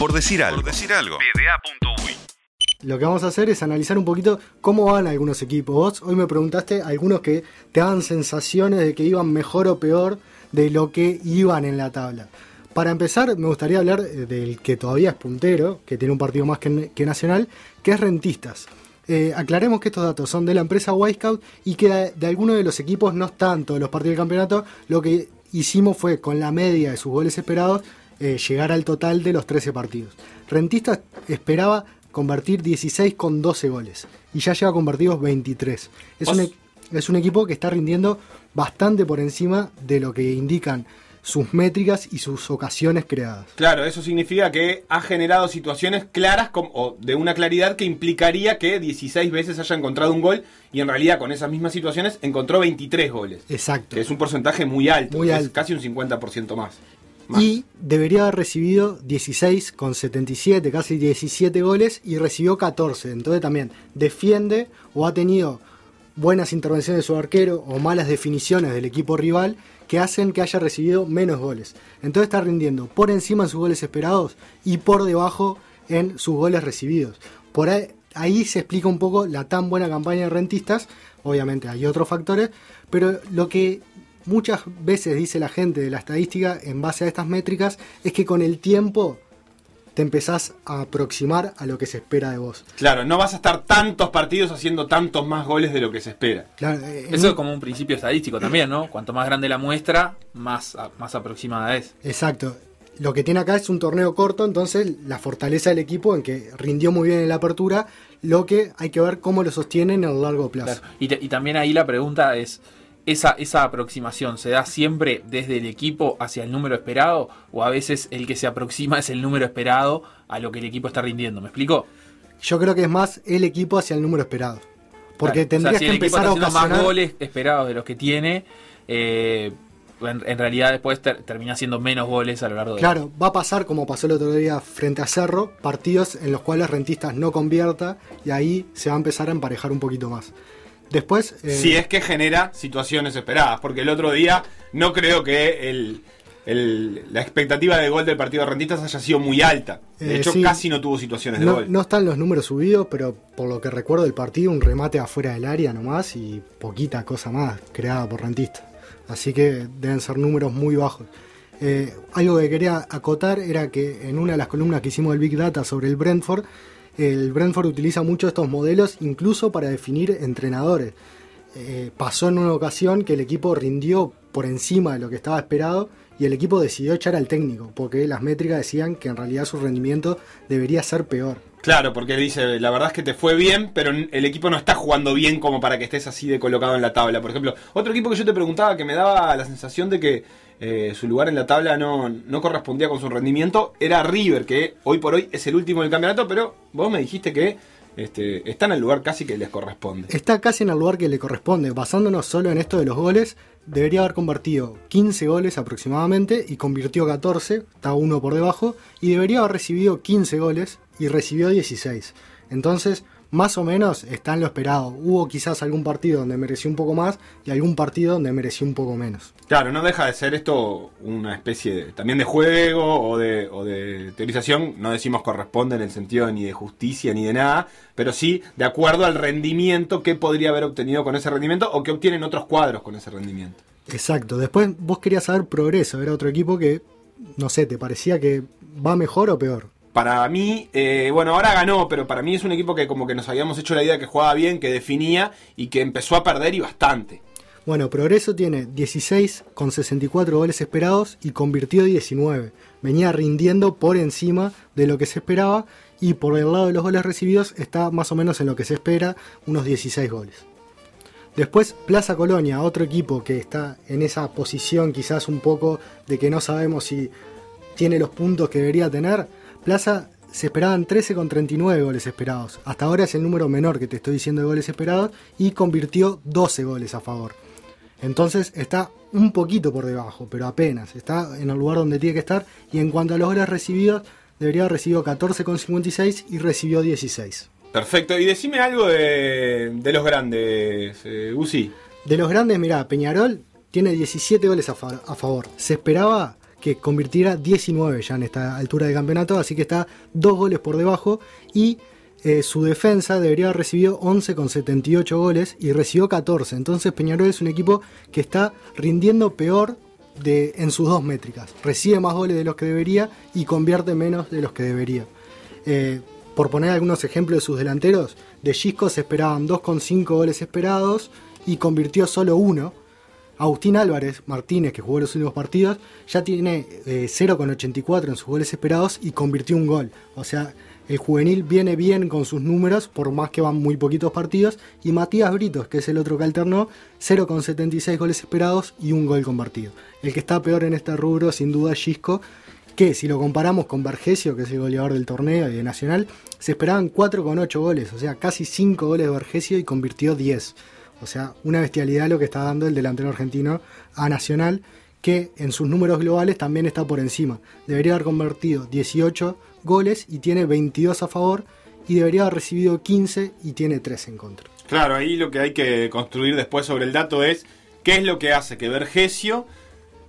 Por decir algo. decir algo. Lo que vamos a hacer es analizar un poquito cómo van algunos equipos. Vos hoy me preguntaste algunos que te dan sensaciones de que iban mejor o peor de lo que iban en la tabla. Para empezar, me gustaría hablar eh, del que todavía es puntero, que tiene un partido más que, Nacional, que es Rentistas. Eh, aclaremos que estos datos son de la empresa Scout y que de, de algunos de los equipos, no tanto de los partidos del campeonato, lo que hicimos fue con la media de sus goles esperados eh, llegar al total de los 13 partidos. Rentistas esperaba convertir 16 con 12 goles y ya lleva convertidos 23. Es un, es un equipo que está rindiendo bastante por encima de lo que indican sus métricas y sus ocasiones creadas. Claro, eso significa que ha generado situaciones claras o de una claridad que implicaría que 16 veces haya encontrado un gol y en realidad con esas mismas situaciones encontró 23 goles. Exacto. Que es un porcentaje muy alto, muy alto. casi un 50% más. Y debería haber recibido 16 con 77, casi 17 goles y recibió 14. Entonces también defiende o ha tenido buenas intervenciones de su arquero o malas definiciones del equipo rival que hacen que haya recibido menos goles. Entonces está rindiendo por encima de sus goles esperados y por debajo en sus goles recibidos. Por ahí, se explica un poco la tan buena campaña de rentistas. Obviamente hay otros factores, pero lo que muchas veces dice la gente de la estadística en base a estas métricas es que con el tiempo te empezás a aproximar a lo que se espera de vos. Claro, no vas a estar tantos partidos haciendo tantos más goles de lo que se espera. Eh, Eso es como un principio estadístico también, ¿no? Cuanto más grande la muestra, más, más aproximada es. Exacto. Lo que tiene acá es un torneo corto, entonces la fortaleza del equipo en que rindió muy bien en la apertura, lo que hay que ver cómo lo sostienen a largo plazo. Y, y también ahí la pregunta es, esa, esa aproximación se da siempre desde el equipo hacia el número esperado o a veces el que se aproxima es el número esperado a lo que el equipo está rindiendo. ¿Me explico? Yo creo que es más el equipo hacia el número esperado. Porque tendría que empezar a ocasionar... más goles esperados de los que tiene. Eh, en, realidad después termina siendo menos goles a lo largo de Claro, va a pasar como pasó el otro día frente a Cerro, partidos en los cuales Rentistas no convierta y ahí se va a empezar a emparejar un poquito más. Después. Eh, si es que genera situaciones esperadas, porque el otro día no creo que el, la expectativa de gol del partido de Rentistas haya sido muy alta. De eh, hecho, casi no tuvo situaciones de gol. No están los números subidos, pero por lo que recuerdo del partido, un remate afuera del área nomás y poquita cosa más creada por Rentistas. Así que deben ser números muy bajos. Eh, algo que quería acotar era que en una de las columnas que hicimos del Big Data sobre el Brentford, el Brentford utiliza mucho estos modelos incluso para definir entrenadores. Eh, pasó en una ocasión que el equipo rindió por encima de lo que estaba esperado y el equipo decidió echar al técnico porque las métricas decían que en realidad su rendimiento debería ser peor. Claro, porque dice, la verdad es que te fue bien, pero el equipo no está jugando bien como para que estés así de colocado en la tabla. Por ejemplo, otro equipo que yo te preguntaba que me daba la sensación de que eh, su lugar en la tabla no, correspondía con su rendimiento, era River, que hoy por hoy es el último del campeonato, pero vos me dijiste que este, está en el lugar casi que les corresponde. Está casi en el lugar que le corresponde. Basándonos solo en esto de los goles, debería haber convertido 15 goles aproximadamente y convirtió 14, está uno por debajo, y debería haber recibido 15 goles y recibió 16. Entonces, más o menos está en lo esperado. Hubo quizás algún partido donde mereció un poco más y algún partido donde mereció un poco menos. Claro, no deja de ser esto una especie también de juego o de, o de teorización. No decimos corresponde en el sentido ni de justicia ni de nada, pero sí de acuerdo al rendimiento que podría haber obtenido con ese rendimiento o que obtienen otros cuadros con ese rendimiento. Exacto. Después vos querías saber progreso. Era otro equipo que, no sé, ¿te parecía que va mejor o peor? Para mí, eh, bueno, ahora ganó, pero para mí es un equipo que como que nos habíamos hecho la idea que jugaba bien, que definía y que empezó a perder y bastante. Bueno, Progreso tiene 16 con 64 goles esperados y convirtió 19. Venía rindiendo por encima de lo que se esperaba y por el lado de los goles recibidos está más o menos en lo que se espera, unos 16 goles. Después Plaza Colonia, otro equipo que está en esa posición quizás un poco de que no sabemos si tiene los puntos que debería tener Plaza se esperaban 13 con 39 goles esperados. Hasta ahora es el número menor que te estoy diciendo de goles esperados y convirtió 12 goles a favor. Entonces está un poquito por debajo, pero apenas. Está en el lugar donde tiene que estar. Y en cuanto a los goles recibidos, debería haber recibido 14 con 56 y recibió 16. Perfecto. Y decime algo de, los grandes, eh, Uzi. De los grandes, mirá, Peñarol tiene 17 goles a, a favor. Se esperaba que convirtiera 19 ya en esta altura del campeonato, así que está dos goles por debajo y eh, su defensa debería haber recibido 11 con 78 goles y recibió 14. Entonces Peñarol es un equipo que está rindiendo peor de, en sus dos métricas. Recibe más goles de los que debería y convierte menos de los que debería. Eh, por poner algunos ejemplos de sus delanteros, de Gisco se esperaban 2,5 goles esperados y convirtió solo uno. Agustín Álvarez Martínez, que jugó los últimos partidos, ya tiene 0,84 eh, en sus goles esperados y convirtió un gol. O sea, el juvenil viene bien con sus números, por más que van muy poquitos partidos. Y Matías Britos, que es el otro que alternó, 0,76 goles esperados y un gol convertido. El que está peor en este rubro, sin duda, es Gisco, que si lo comparamos con Vergesio, que es el goleador del torneo y de Nacional, se esperaban 4,8 goles, o sea, casi 5 goles de Vergesio y convirtió 10. O sea, una bestialidad lo que está dando el delantero argentino a Nacional, que en sus números globales también está por encima. Debería haber convertido 18 goles y tiene 22 a favor y debería haber recibido 15 y tiene 3 en contra. Claro, ahí lo que hay que construir después sobre el dato es qué es lo que hace que Vergesio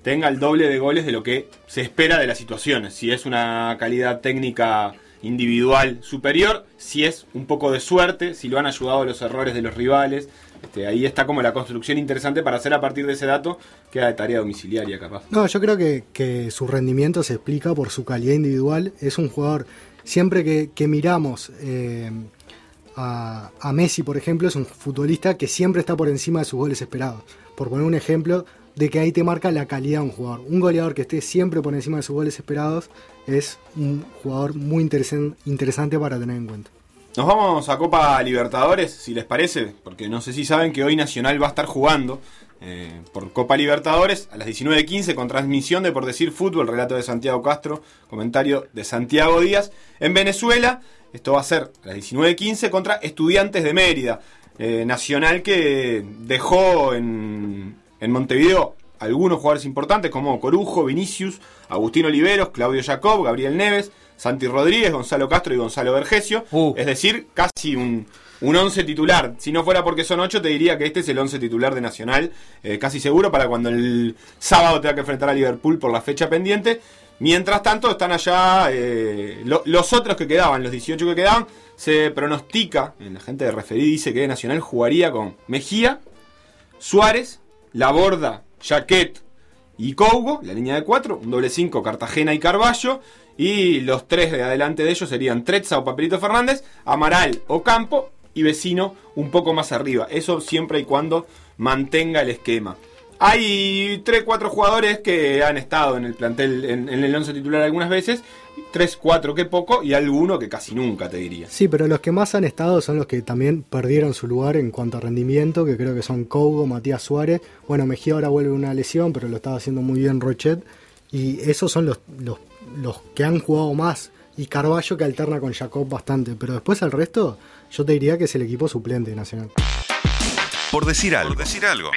tenga el doble de goles de lo que se espera de las situaciones. Si es una calidad técnica individual superior, si es un poco de suerte, si lo han ayudado los errores de los rivales. Este, ahí está como la construcción interesante para hacer a partir de ese dato, queda de tarea domiciliaria capaz. No, yo creo que, su rendimiento se explica por su calidad individual. Es un jugador, siempre que, miramos eh, a, a, Messi, por ejemplo, es un futbolista que siempre está por encima de sus goles esperados. Por poner un ejemplo, de que ahí te marca la calidad de un jugador. Un goleador que esté siempre por encima de sus goles esperados es un jugador muy interesante para tener en cuenta. Nos vamos a Copa Libertadores, si les parece, porque no sé si saben que hoy Nacional va a estar jugando eh, por Copa Libertadores a las 19.15 con transmisión de Por Decir Fútbol, relato de Santiago Castro, comentario de Santiago Díaz. En Venezuela, esto va a ser a las 19.15 contra Estudiantes de Mérida. Eh, Nacional que dejó en, en Montevideo algunos jugadores importantes como Corujo, Vinicius, Agustín Oliveros, Claudio Jacob, Gabriel Neves, Santi Rodríguez, Gonzalo Castro y Gonzalo Vergesio. Uh. Es decir, casi un, un once titular. Si no fuera porque son ocho, te diría que este es el once titular de Nacional, eh, casi seguro, para cuando el sábado tenga que enfrentar a Liverpool por la fecha pendiente. Mientras tanto, están allá eh, los otros que quedaban, los 18 que quedaban. Se pronostica, la gente de referí dice que Nacional jugaría con Mejía, Suárez, la Borda, Jaquet y Cougo, la línea de cuatro, un doble 5, Cartagena y Carballo. Y los tres de adelante de ellos serían Trezza o Papelito Fernández, Amaral o Campo y Vecino un poco más arriba. Eso siempre y cuando mantenga el esquema. Hay 3-4 jugadores que han estado en el plantel, en, el 11 titular algunas veces, 3-4 que poco y alguno que casi nunca te diría. Sí, pero los que más han estado son los que también perdieron su lugar en cuanto a rendimiento, que creo que son Cougo, Matías Suárez. Bueno, Mejía ahora vuelve una lesión, pero lo estaba haciendo muy bien Rochet. Y esos son los, los, los que han jugado más. Y Carballo que alterna con Jacob bastante. Pero después el resto, yo te diría que es el equipo suplente nacional. Por decir algo. Por decir algo.